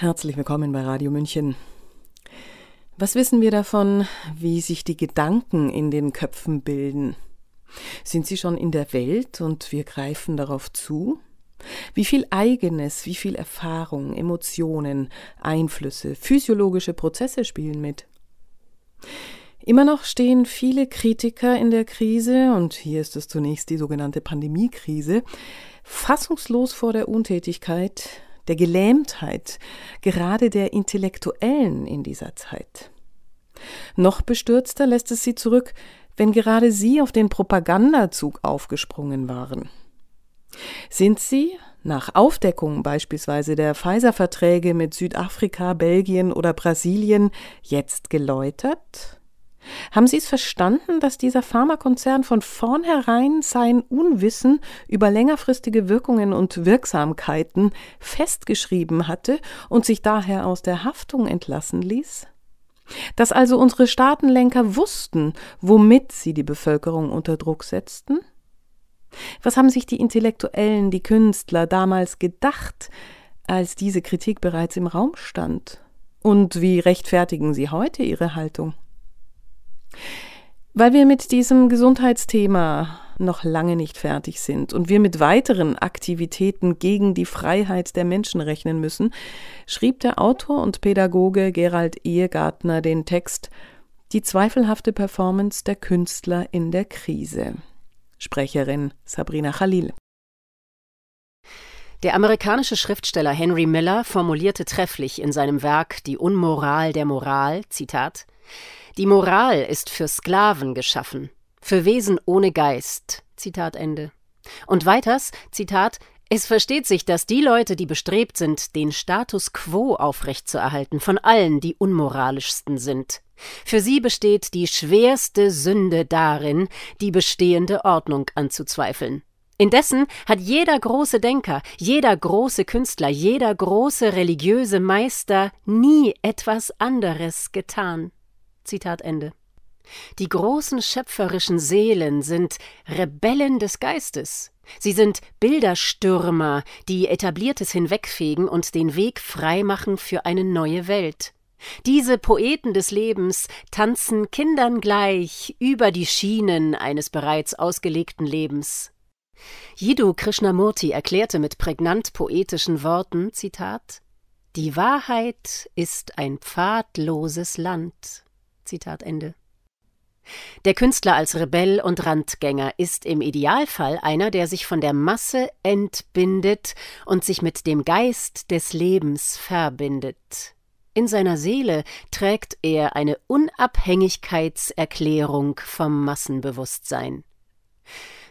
Herzlich willkommen bei Radio München. Was wissen wir davon, wie sich die Gedanken in den Köpfen bilden? Sind sie schon in der Welt und wir greifen darauf zu? Wie viel eigenes, wie viel Erfahrung, Emotionen, Einflüsse, physiologische Prozesse spielen mit? Immer noch stehen viele Kritiker in der Krise, und hier ist es zunächst die sogenannte Pandemiekrise, fassungslos vor der Untätigkeit, der Gelähmtheit, gerade der Intellektuellen in dieser Zeit. Noch bestürzter lässt es sie zurück, wenn gerade sie auf den Propagandazug aufgesprungen waren. Sind sie, nach Aufdeckung beispielsweise der Pfizer-Verträge mit Südafrika, Belgien oder Brasilien, jetzt geläutert? Haben Sie es verstanden, dass dieser Pharmakonzern von vornherein sein Unwissen über längerfristige Wirkungen und Wirksamkeiten festgeschrieben hatte und sich daher aus der Haftung entlassen ließ? Dass also unsere Staatenlenker wussten, womit sie die Bevölkerung unter Druck setzten? Was haben sich die Intellektuellen, die Künstler damals gedacht, als diese Kritik bereits im Raum stand? Und wie rechtfertigen sie heute ihre Haltung? Weil wir mit diesem Gesundheitsthema noch lange nicht fertig sind und wir mit weiteren Aktivitäten gegen die Freiheit der Menschen rechnen müssen, schrieb der Autor und Pädagoge Gerald Ehegartner den Text Die zweifelhafte Performance der Künstler in der Krise. Sprecherin Sabrina Khalil. Der amerikanische Schriftsteller Henry Miller formulierte trefflich in seinem Werk Die Unmoral der Moral, Zitat, die Moral ist für Sklaven geschaffen, für Wesen ohne Geist. Zitat Ende. Und weiters, Zitat, es versteht sich, dass die Leute, die bestrebt sind, den Status quo aufrechtzuerhalten, von allen die unmoralischsten sind. Für sie besteht die schwerste Sünde darin, die bestehende Ordnung anzuzweifeln. Indessen hat jeder große Denker, jeder große Künstler, jeder große religiöse Meister nie etwas anderes getan. Zitat Ende. Die großen schöpferischen Seelen sind Rebellen des Geistes. Sie sind Bilderstürmer, die Etabliertes hinwegfegen und den Weg freimachen für eine neue Welt. Diese Poeten des Lebens tanzen Kindern gleich über die Schienen eines bereits ausgelegten Lebens. Jiddu Krishnamurti erklärte mit prägnant poetischen Worten, Zitat, Die Wahrheit ist ein pfadloses Land. Zitat Ende. Der Künstler als Rebell und Randgänger ist im Idealfall einer, der sich von der Masse entbindet und sich mit dem Geist des Lebens verbindet. In seiner Seele trägt er eine Unabhängigkeitserklärung vom Massenbewusstsein.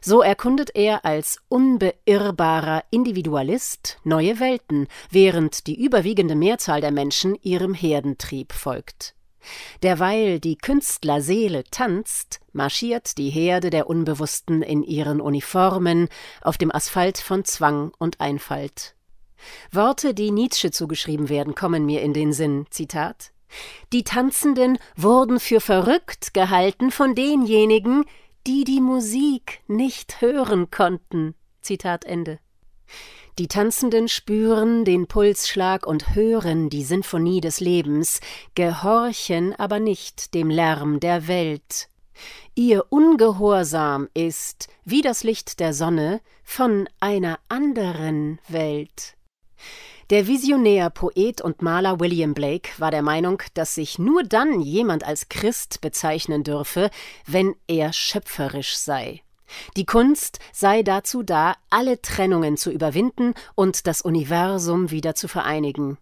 So erkundet er als unbeirrbarer Individualist neue Welten, während die überwiegende Mehrzahl der Menschen ihrem Herdentrieb folgt. Derweil die Künstlerseele tanzt, marschiert die Herde der Unbewussten in ihren Uniformen auf dem Asphalt von Zwang und Einfalt. Worte, die Nietzsche zugeschrieben werden, kommen mir in den Sinn. Zitat Die Tanzenden wurden für verrückt gehalten von denjenigen, die die Musik nicht hören konnten. Zitat Ende. Die Tanzenden spüren den Pulsschlag und hören die Sinfonie des Lebens, gehorchen aber nicht dem Lärm der Welt. Ihr Ungehorsam ist, wie das Licht der Sonne, von einer anderen Welt. Der Visionär, Poet und Maler William Blake war der Meinung, dass sich nur dann jemand als Christ bezeichnen dürfe, wenn er schöpferisch sei. Die Kunst sei dazu da, alle Trennungen zu überwinden und das Universum wieder zu vereinigen.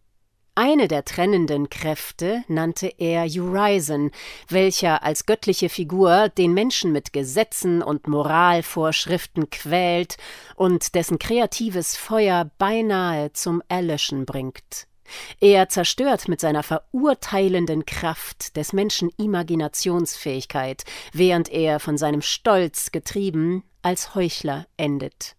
Eine der trennenden Kräfte nannte er Urizen, welcher als göttliche Figur den Menschen mit Gesetzen und Moralvorschriften quält und dessen kreatives Feuer beinahe zum Erlöschen bringt. Er zerstört mit seiner verurteilenden Kraft des Menschen Imaginationsfähigkeit, während er von seinem Stolz getrieben als Heuchler endet.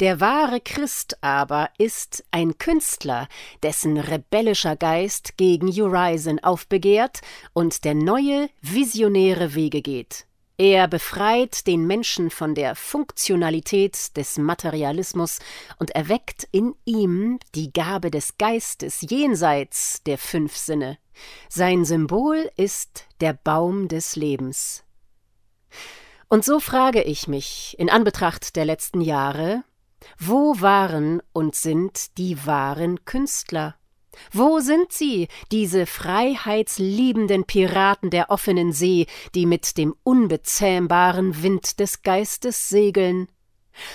Der wahre Christ aber ist ein Künstler, dessen rebellischer Geist gegen Urizen aufbegehrt und der neue, visionäre Wege geht. Er befreit den Menschen von der Funktionalität des Materialismus und erweckt in ihm die Gabe des Geistes jenseits der fünf Sinne. Sein Symbol ist der Baum des Lebens. Und so frage ich mich in Anbetracht der letzten Jahre, wo waren und sind die wahren Künstler? Wo sind sie, diese freiheitsliebenden Piraten der offenen See, die mit dem unbezähmbaren Wind des Geistes segeln?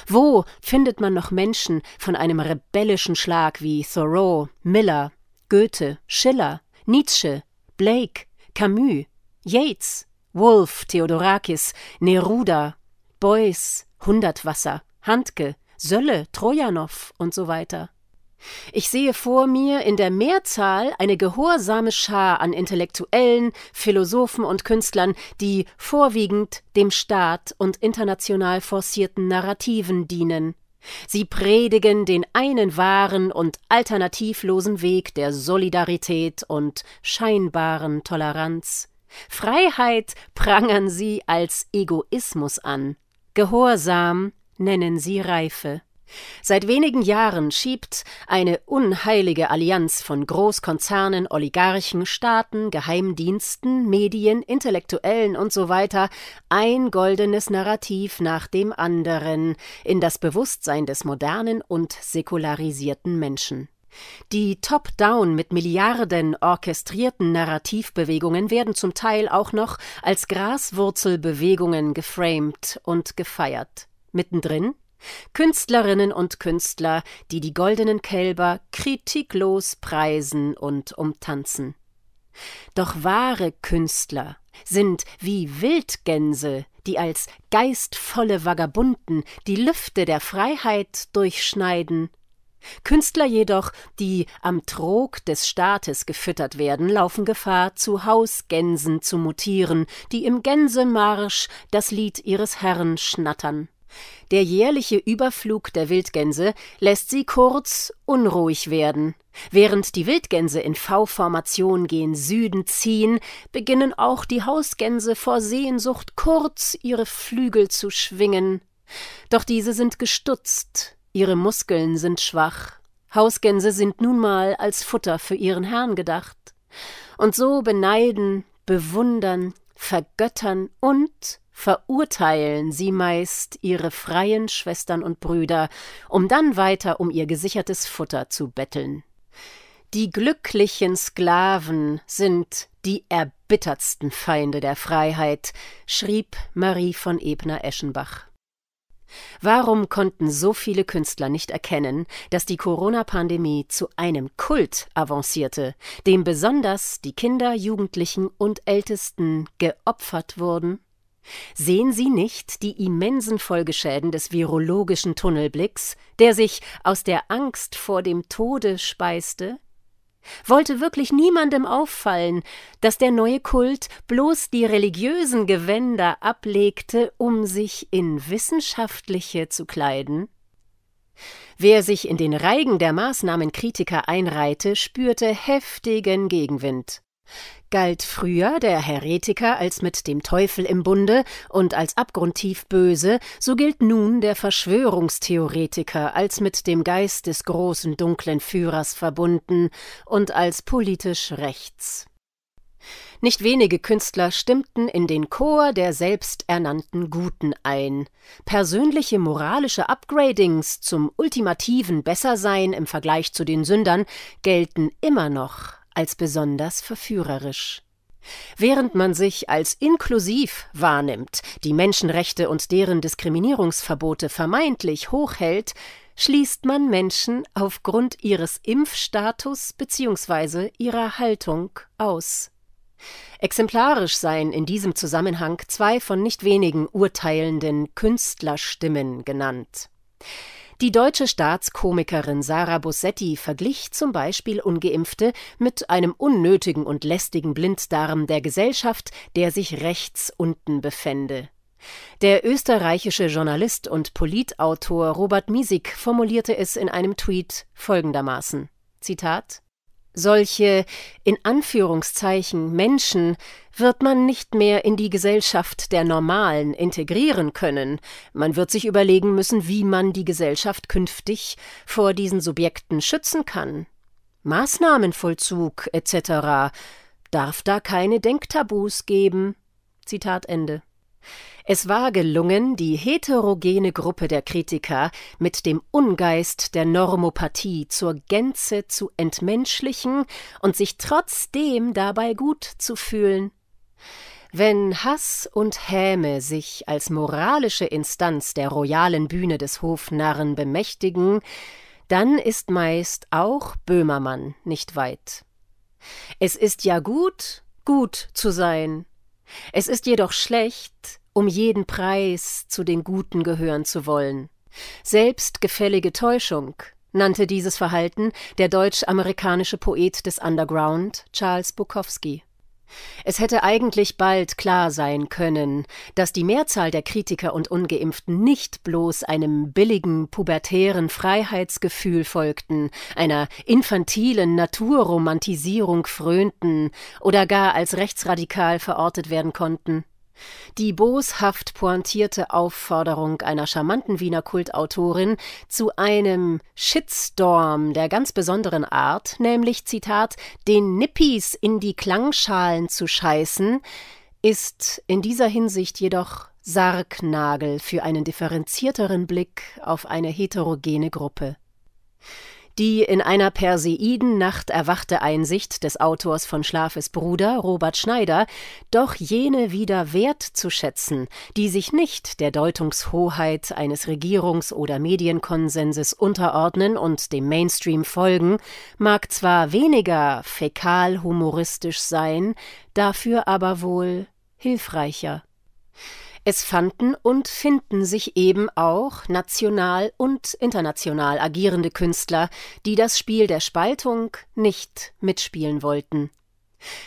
Wo findet man noch Menschen von einem rebellischen Schlag wie Thoreau, Miller, Goethe, Schiller, Nietzsche, Blake, Camus, Yates, Wolf, Theodorakis, Neruda, Beuys, Hundertwasser, Handke, Sölle, Trojanow und so weiter? Ich sehe vor mir in der Mehrzahl eine gehorsame Schar an Intellektuellen, Philosophen und Künstlern, die vorwiegend dem Staat und international forcierten Narrativen dienen. Sie predigen den einen wahren und alternativlosen Weg der Solidarität und scheinbaren Toleranz. Freiheit prangern sie als Egoismus an. Gehorsam nennen sie Reife. Seit wenigen Jahren schiebt eine unheilige Allianz von Großkonzernen, Oligarchen, Staaten, Geheimdiensten, Medien, Intellektuellen usw. So ein goldenes Narrativ nach dem anderen in das Bewusstsein des modernen und säkularisierten Menschen. Die Top-Down mit Milliarden orchestrierten Narrativbewegungen werden zum Teil auch noch als Graswurzelbewegungen geframed und gefeiert. Mittendrin Künstlerinnen und Künstler, die die goldenen Kälber kritiklos preisen und umtanzen. Doch wahre Künstler sind wie Wildgänse, die als geistvolle Vagabunden die Lüfte der Freiheit durchschneiden. Künstler jedoch, die am Trog des Staates gefüttert werden, laufen Gefahr, zu Hausgänsen zu mutieren, die im Gänsemarsch das Lied ihres Herrn schnattern. Der jährliche Überflug der Wildgänse lässt sie kurz unruhig werden. Während die Wildgänse in V-Formation gen Süden ziehen, beginnen auch die Hausgänse vor Sehnsucht kurz ihre Flügel zu schwingen. Doch diese sind gestutzt, ihre Muskeln sind schwach. Hausgänse sind nun mal als Futter für ihren Herrn gedacht. Und so beneiden, bewundern, vergöttern und verurteilen sie meist ihre freien Schwestern und Brüder, um dann weiter um ihr gesichertes Futter zu betteln. Die glücklichen Sklaven sind die erbittertsten Feinde der Freiheit, schrieb Marie von Ebner-Eschenbach. Warum konnten so viele Künstler nicht erkennen, dass die Corona-Pandemie zu einem Kult avancierte, dem besonders die Kinder, Jugendlichen und Ältesten geopfert wurden? Sehen Sie nicht die immensen Folgeschäden des virologischen Tunnelblicks, der sich aus der Angst vor dem Tode speiste? Wollte wirklich niemandem auffallen, dass der neue Kult bloß die religiösen Gewänder ablegte, um sich in wissenschaftliche zu kleiden? Wer sich in den Reigen der Maßnahmenkritiker einreihte, spürte heftigen Gegenwind. Galt früher der Heretiker als mit dem Teufel im Bunde und als abgrundtief böse, so gilt nun der Verschwörungstheoretiker als mit dem Geist des großen dunklen Führers verbunden und als politisch rechts. Nicht wenige Künstler stimmten in den Chor der selbsternannten Guten ein. Persönliche moralische Upgradings zum ultimativen Bessersein im Vergleich zu den Sündern gelten immer noch als besonders verführerisch. Während man sich als inklusiv wahrnimmt, die Menschenrechte und deren Diskriminierungsverbote vermeintlich hochhält, schließt man Menschen aufgrund ihres Impfstatus bzw. ihrer Haltung aus. Exemplarisch seien in diesem Zusammenhang zwei von nicht wenigen urteilenden Künstlerstimmen genannt. Die deutsche Staatskomikerin Sarah Bossetti verglich zum Beispiel Ungeimpfte mit einem unnötigen und lästigen Blinddarm der Gesellschaft, der sich rechts unten befände. Der österreichische Journalist und Politautor Robert Miesig formulierte es in einem Tweet folgendermaßen: Zitat Solche in Anführungszeichen Menschen wird man nicht mehr in die Gesellschaft der Normalen integrieren können, man wird sich überlegen müssen, wie man die Gesellschaft künftig vor diesen Subjekten schützen kann. Maßnahmenvollzug etc. darf da keine Denktabus geben. Zitat Ende. Es war gelungen, die heterogene Gruppe der Kritiker mit dem Ungeist der Normopathie zur Gänze zu entmenschlichen und sich trotzdem dabei gut zu fühlen. Wenn Hass und Häme sich als moralische Instanz der royalen Bühne des Hofnarren bemächtigen, dann ist meist auch Böhmermann nicht weit. Es ist ja gut, gut zu sein. Es ist jedoch schlecht, um jeden Preis zu den Guten gehören zu wollen. Selbstgefällige Täuschung nannte dieses Verhalten der deutsch-amerikanische Poet des Underground Charles Bukowski. Es hätte eigentlich bald klar sein können, dass die Mehrzahl der Kritiker und Ungeimpften nicht bloß einem billigen pubertären Freiheitsgefühl folgten, einer infantilen Naturromantisierung frönten oder gar als rechtsradikal verortet werden konnten. Die boshaft pointierte Aufforderung einer charmanten Wiener Kultautorin zu einem Shitstorm der ganz besonderen Art, nämlich Zitat, den Nippis in die Klangschalen zu scheißen, ist in dieser Hinsicht jedoch Sargnagel für einen differenzierteren Blick auf eine heterogene Gruppe. Die in einer Perseidennacht erwachte Einsicht des Autors von Schlafes Bruder, Robert Schneider, doch jene wieder wertzuschätzen, die sich nicht der Deutungshoheit eines Regierungs- oder Medienkonsenses unterordnen und dem Mainstream folgen, mag zwar weniger fäkal-humoristisch sein, dafür aber wohl hilfreicher. Es fanden und finden sich eben auch national und international agierende Künstler, die das Spiel der Spaltung nicht mitspielen wollten.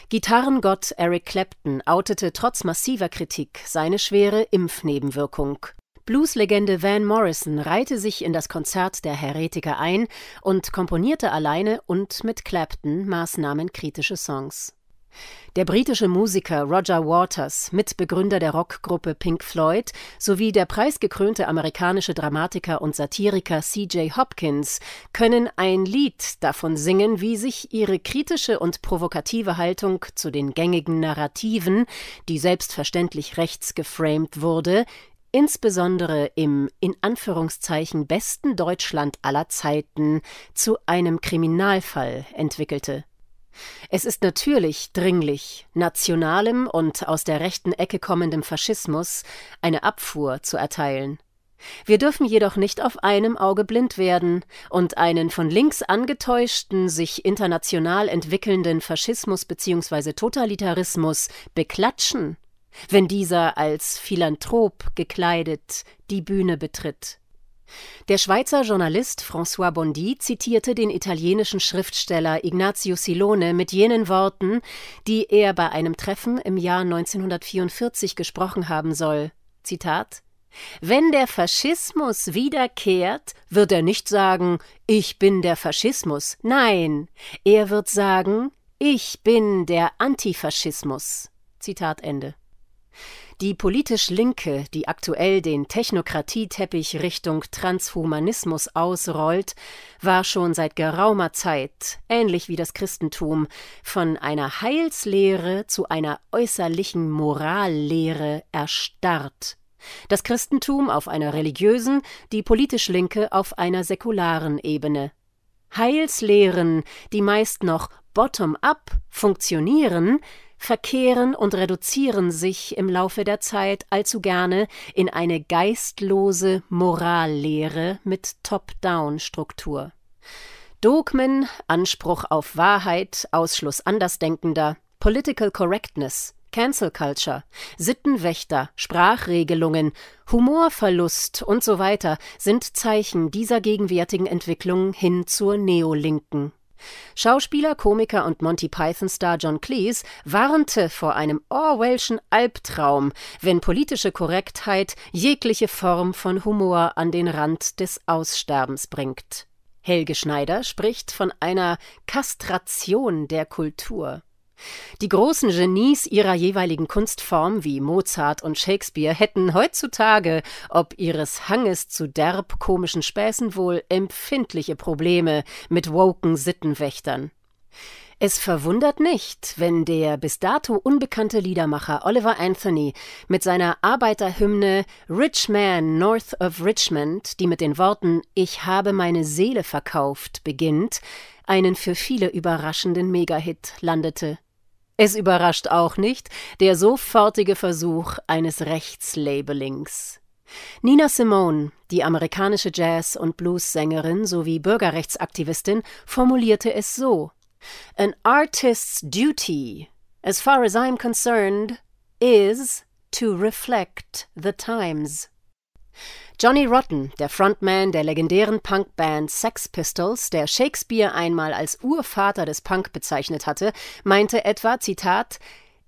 Gitarrengott Eric Clapton outete trotz massiver Kritik seine schwere Impfnebenwirkung. Blueslegende Van Morrison reihte sich in das Konzert der Heretiker ein und komponierte alleine und mit Clapton maßnahmenkritische Songs. Der britische Musiker Roger Waters, Mitbegründer der Rockgruppe Pink Floyd, sowie der preisgekrönte amerikanische Dramatiker und Satiriker C.J. Hopkins können ein Lied davon singen, wie sich ihre kritische und provokative Haltung zu den gängigen Narrativen, die selbstverständlich rechts geframed wurde, insbesondere im in Anführungszeichen besten Deutschland aller Zeiten zu einem Kriminalfall entwickelte es ist natürlich dringlich, nationalem und aus der rechten Ecke kommendem Faschismus eine Abfuhr zu erteilen. Wir dürfen jedoch nicht auf einem Auge blind werden und einen von links angetäuschten, sich international entwickelnden Faschismus bzw. Totalitarismus beklatschen, wenn dieser als Philanthrop gekleidet die Bühne betritt. Der Schweizer Journalist François Bondy zitierte den italienischen Schriftsteller Ignazio Silone mit jenen Worten, die er bei einem Treffen im Jahr 1944 gesprochen haben soll. Zitat wenn der Faschismus wiederkehrt, wird er nicht sagen, ich bin der Faschismus. Nein, er wird sagen, ich bin der Antifaschismus. Zitat Ende. Die politisch Linke, die aktuell den Technokratieteppich Richtung Transhumanismus ausrollt, war schon seit geraumer Zeit, ähnlich wie das Christentum, von einer Heilslehre zu einer äußerlichen Morallehre erstarrt. Das Christentum auf einer religiösen, die politisch Linke auf einer säkularen Ebene. Heilslehren, die meist noch bottom-up funktionieren, verkehren und reduzieren sich im Laufe der Zeit allzu gerne in eine geistlose Morallehre mit Top-Down-Struktur. Dogmen, Anspruch auf Wahrheit, Ausschluss Andersdenkender, Political Correctness, Cancel Culture, Sittenwächter, Sprachregelungen, Humorverlust und so weiter sind Zeichen dieser gegenwärtigen Entwicklung hin zur Neolinken. Schauspieler, Komiker und Monty Python-Star John Cleese warnte vor einem Orwellschen Albtraum, wenn politische Korrektheit jegliche Form von Humor an den Rand des Aussterbens bringt. Helge Schneider spricht von einer Kastration der Kultur. Die großen Genies ihrer jeweiligen Kunstform wie Mozart und Shakespeare hätten heutzutage, ob ihres Hanges zu derb komischen Späßen wohl, empfindliche Probleme mit woken Sittenwächtern. Es verwundert nicht, wenn der bis dato unbekannte Liedermacher Oliver Anthony mit seiner Arbeiterhymne Rich Man North of Richmond, die mit den Worten Ich habe meine Seele verkauft beginnt, einen für viele überraschenden Megahit landete. Es überrascht auch nicht der sofortige Versuch eines Rechtslabelings. Nina Simone, die amerikanische Jazz- und Blues-Sängerin sowie Bürgerrechtsaktivistin, formulierte es so: An artist's duty, as far as I'm concerned, is to reflect the times. Johnny Rotten, der Frontman der legendären Punkband Sex Pistols, der Shakespeare einmal als Urvater des Punk bezeichnet hatte, meinte etwa, Zitat,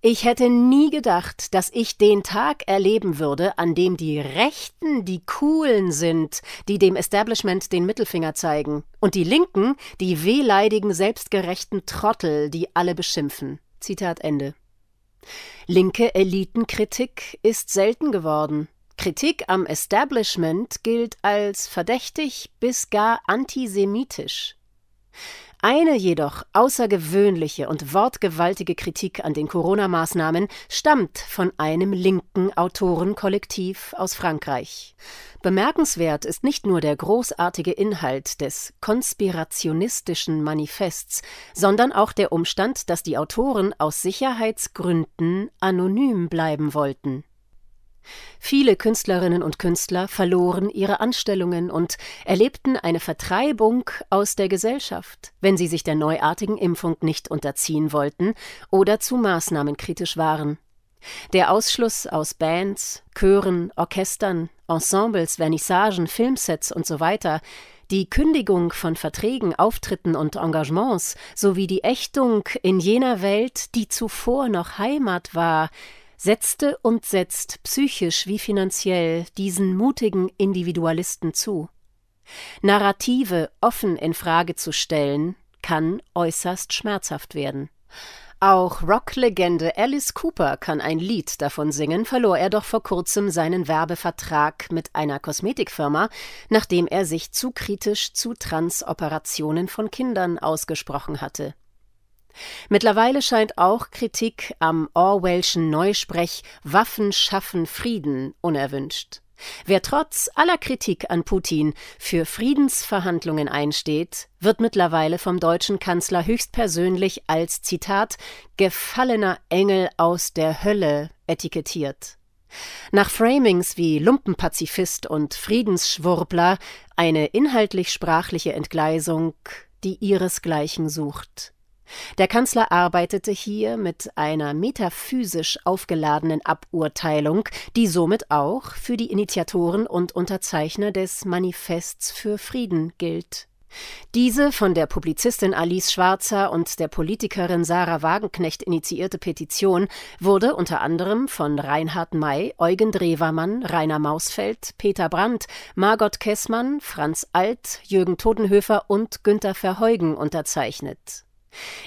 ich hätte nie gedacht, dass ich den Tag erleben würde, an dem die Rechten die Coolen sind, die dem Establishment den Mittelfinger zeigen, und die Linken die wehleidigen, selbstgerechten Trottel, die alle beschimpfen. Zitat Ende. Linke Elitenkritik ist selten geworden. Kritik am Establishment gilt als verdächtig bis gar antisemitisch. Eine jedoch außergewöhnliche und wortgewaltige Kritik an den Corona-Maßnahmen stammt von einem linken Autorenkollektiv aus Frankreich. Bemerkenswert ist nicht nur der großartige Inhalt des konspirationistischen Manifests, sondern auch der Umstand, dass die Autoren aus Sicherheitsgründen anonym bleiben wollten. Viele Künstlerinnen und Künstler verloren ihre Anstellungen und erlebten eine Vertreibung aus der Gesellschaft, wenn sie sich der neuartigen Impfung nicht unterziehen wollten oder zu Maßnahmen kritisch waren. Der Ausschluss aus Bands, Chören, Orchestern, Ensembles, Vernissagen, Filmsets usw., so die Kündigung von Verträgen, Auftritten und Engagements sowie die Ächtung in jener Welt, die zuvor noch Heimat war, setzte und setzt psychisch wie finanziell diesen mutigen Individualisten zu. Narrative offen in Frage zu stellen, kann äußerst schmerzhaft werden. Auch Rocklegende Alice Cooper kann ein Lied davon singen, verlor er doch vor kurzem seinen Werbevertrag mit einer Kosmetikfirma, nachdem er sich zu kritisch zu Transoperationen von Kindern ausgesprochen hatte. Mittlerweile scheint auch Kritik am Orwellschen Neusprech Waffen schaffen Frieden unerwünscht. Wer trotz aller Kritik an Putin für Friedensverhandlungen einsteht, wird mittlerweile vom deutschen Kanzler höchstpersönlich als Zitat gefallener Engel aus der Hölle etikettiert. Nach Framings wie Lumpenpazifist und Friedensschwurbler eine inhaltlich sprachliche Entgleisung, die ihresgleichen sucht. Der Kanzler arbeitete hier mit einer metaphysisch aufgeladenen Aburteilung, die somit auch für die Initiatoren und Unterzeichner des Manifests für Frieden gilt. Diese von der Publizistin Alice Schwarzer und der Politikerin Sarah Wagenknecht initiierte Petition wurde unter anderem von Reinhard May, Eugen Drewermann, Rainer Mausfeld, Peter Brandt, Margot Kessmann, Franz Alt, Jürgen Totenhöfer und Günter Verheugen unterzeichnet.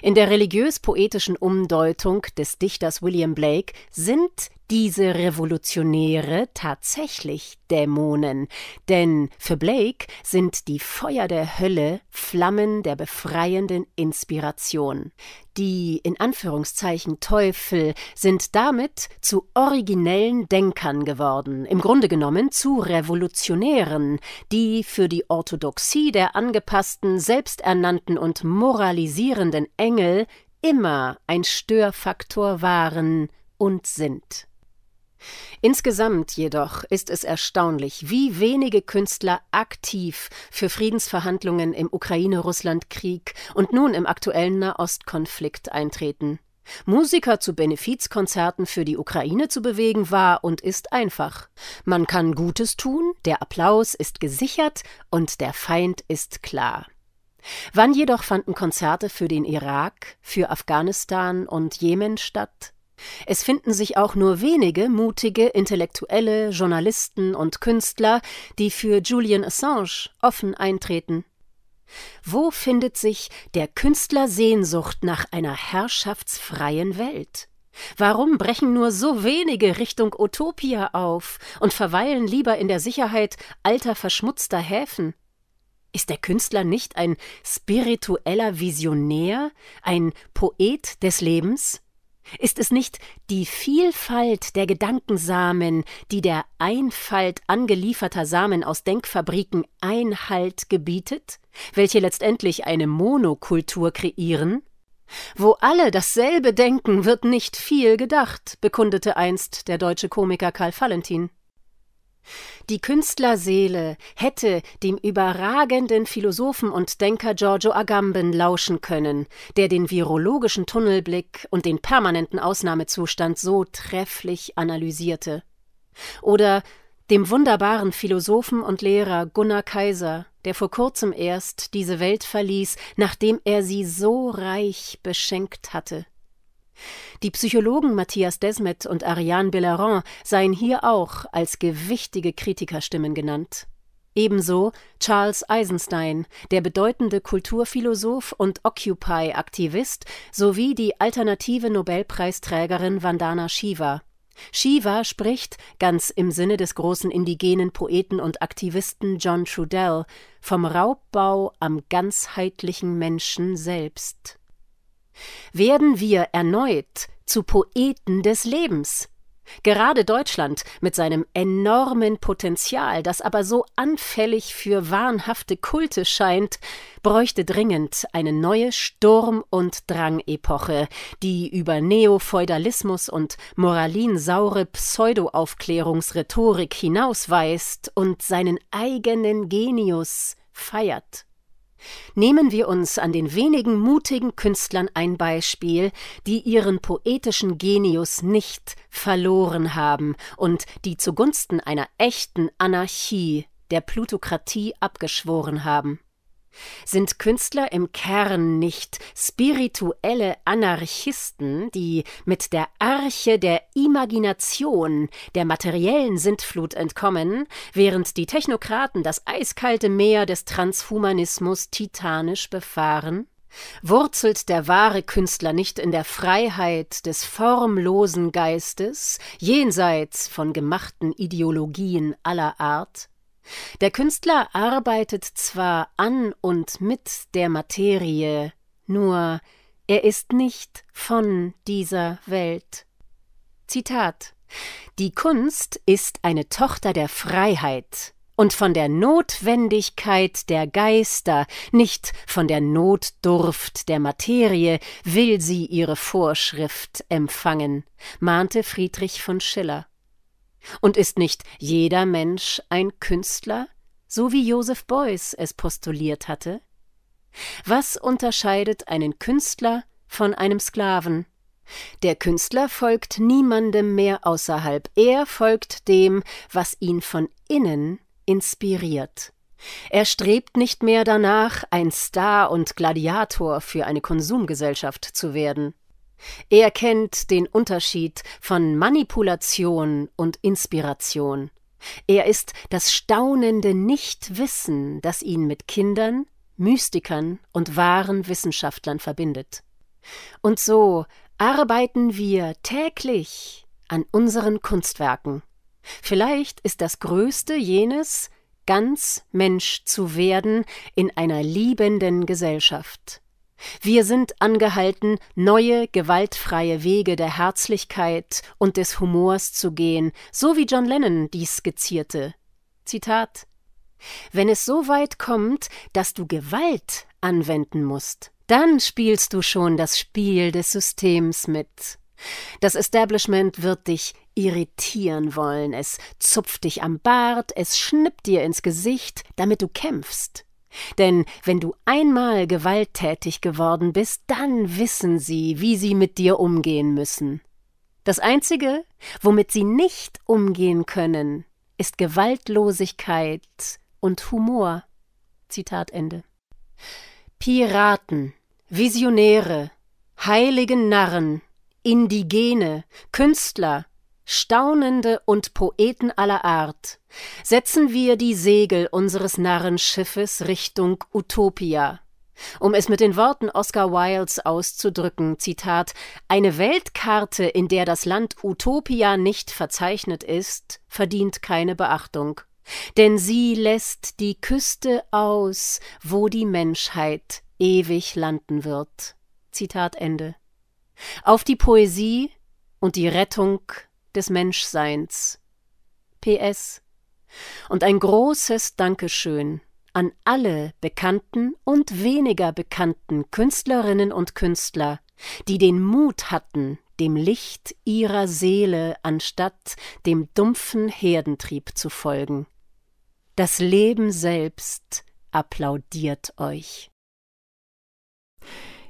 In der religiös-poetischen Umdeutung des Dichters William Blake sind diese Revolutionäre tatsächlich Dämonen, denn für Blake sind die Feuer der Hölle Flammen der befreienden Inspiration. Die in Anführungszeichen Teufel sind damit zu originellen Denkern geworden, im Grunde genommen zu Revolutionären, die für die Orthodoxie der angepassten, selbsternannten und moralisierenden Engel immer ein Störfaktor waren und sind. Insgesamt jedoch ist es erstaunlich, wie wenige Künstler aktiv für Friedensverhandlungen im Ukraine-Russland-Krieg und nun im aktuellen Nahostkonflikt eintreten. Musiker zu Benefizkonzerten für die Ukraine zu bewegen war und ist einfach. Man kann Gutes tun, der Applaus ist gesichert und der Feind ist klar. Wann jedoch fanden Konzerte für den Irak, für Afghanistan und Jemen statt? Es finden sich auch nur wenige mutige Intellektuelle, Journalisten und Künstler, die für Julian Assange offen eintreten. Wo findet sich der Künstler Sehnsucht nach einer herrschaftsfreien Welt? Warum brechen nur so wenige Richtung Utopia auf und verweilen lieber in der Sicherheit alter verschmutzter Häfen? Ist der Künstler nicht ein spiritueller Visionär, ein Poet des Lebens? Ist es nicht die Vielfalt der Gedankensamen, die der Einfalt angelieferter Samen aus Denkfabriken Einhalt gebietet, welche letztendlich eine Monokultur kreieren? Wo alle dasselbe denken, wird nicht viel gedacht, bekundete einst der deutsche Komiker Karl Valentin. Die Künstlerseele hätte dem überragenden Philosophen und Denker Giorgio Agamben lauschen können, der den virologischen Tunnelblick und den permanenten Ausnahmezustand so trefflich analysierte. Oder dem wunderbaren Philosophen und Lehrer Gunnar Kaiser, der vor kurzem erst diese Welt verließ, nachdem er sie so reich beschenkt hatte. Die Psychologen Matthias Desmet und Ariane Bellerin seien hier auch als gewichtige Kritikerstimmen genannt. Ebenso Charles Eisenstein, der bedeutende Kulturphilosoph und Occupy-Aktivist, sowie die alternative Nobelpreisträgerin Vandana Shiva. Shiva spricht, ganz im Sinne des großen indigenen Poeten und Aktivisten John Trudell, vom Raubbau am ganzheitlichen Menschen selbst. Werden wir erneut zu Poeten des Lebens? Gerade Deutschland mit seinem enormen Potenzial, das aber so anfällig für wahnhafte Kulte scheint, bräuchte dringend eine neue Sturm- und Drangepoche, die über Neofeudalismus und moralinsaure Pseudoaufklärungsrhetorik hinausweist und seinen eigenen Genius feiert. Nehmen wir uns an den wenigen mutigen Künstlern ein Beispiel, die ihren poetischen Genius nicht verloren haben und die zugunsten einer echten Anarchie der Plutokratie abgeschworen haben. Sind Künstler im Kern nicht spirituelle Anarchisten, die mit der Arche der Imagination der materiellen Sintflut entkommen, während die Technokraten das eiskalte Meer des Transhumanismus titanisch befahren? Wurzelt der wahre Künstler nicht in der Freiheit des formlosen Geistes, jenseits von gemachten Ideologien aller Art? Der Künstler arbeitet zwar an und mit der Materie, nur er ist nicht von dieser Welt. Zitat Die Kunst ist eine Tochter der Freiheit und von der Notwendigkeit der Geister, nicht von der Notdurft der Materie, will sie ihre Vorschrift empfangen, mahnte Friedrich von Schiller. Und ist nicht jeder Mensch ein Künstler, so wie Joseph Beuys es postuliert hatte? Was unterscheidet einen Künstler von einem Sklaven? Der Künstler folgt niemandem mehr außerhalb, er folgt dem, was ihn von innen inspiriert. Er strebt nicht mehr danach, ein Star und Gladiator für eine Konsumgesellschaft zu werden. Er kennt den Unterschied von Manipulation und Inspiration. Er ist das staunende Nichtwissen, das ihn mit Kindern, Mystikern und wahren Wissenschaftlern verbindet. Und so arbeiten wir täglich an unseren Kunstwerken. Vielleicht ist das Größte jenes, ganz Mensch zu werden in einer liebenden Gesellschaft. Wir sind angehalten, neue, gewaltfreie Wege der Herzlichkeit und des Humors zu gehen, so wie John Lennon dies skizzierte. Zitat Wenn es so weit kommt, dass du Gewalt anwenden musst, dann spielst du schon das Spiel des Systems mit. Das Establishment wird dich irritieren wollen, es zupft dich am Bart, es schnippt dir ins Gesicht, damit du kämpfst. Denn wenn du einmal gewalttätig geworden bist, dann wissen sie, wie sie mit dir umgehen müssen. Das Einzige, womit sie nicht umgehen können, ist Gewaltlosigkeit und Humor. Zitat Ende. Piraten, Visionäre, heilige Narren, Indigene, Künstler, Staunende und Poeten aller Art, setzen wir die Segel unseres Narrenschiffes Richtung Utopia. Um es mit den Worten Oscar Wildes auszudrücken, Zitat, eine Weltkarte, in der das Land Utopia nicht verzeichnet ist, verdient keine Beachtung. Denn sie lässt die Küste aus, wo die Menschheit ewig landen wird. Zitat Ende. Auf die Poesie und die Rettung des Menschseins. PS. Und ein großes Dankeschön an alle bekannten und weniger bekannten Künstlerinnen und Künstler, die den Mut hatten, dem Licht ihrer Seele anstatt dem dumpfen Herdentrieb zu folgen. Das Leben selbst applaudiert euch.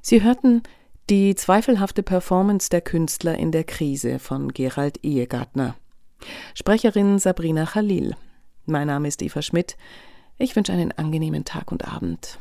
Sie hörten die zweifelhafte Performance der Künstler in der Krise von Gerald Ehegartner. Sprecherin Sabrina Khalil. Mein Name ist Eva Schmidt. Ich wünsche einen angenehmen Tag und Abend.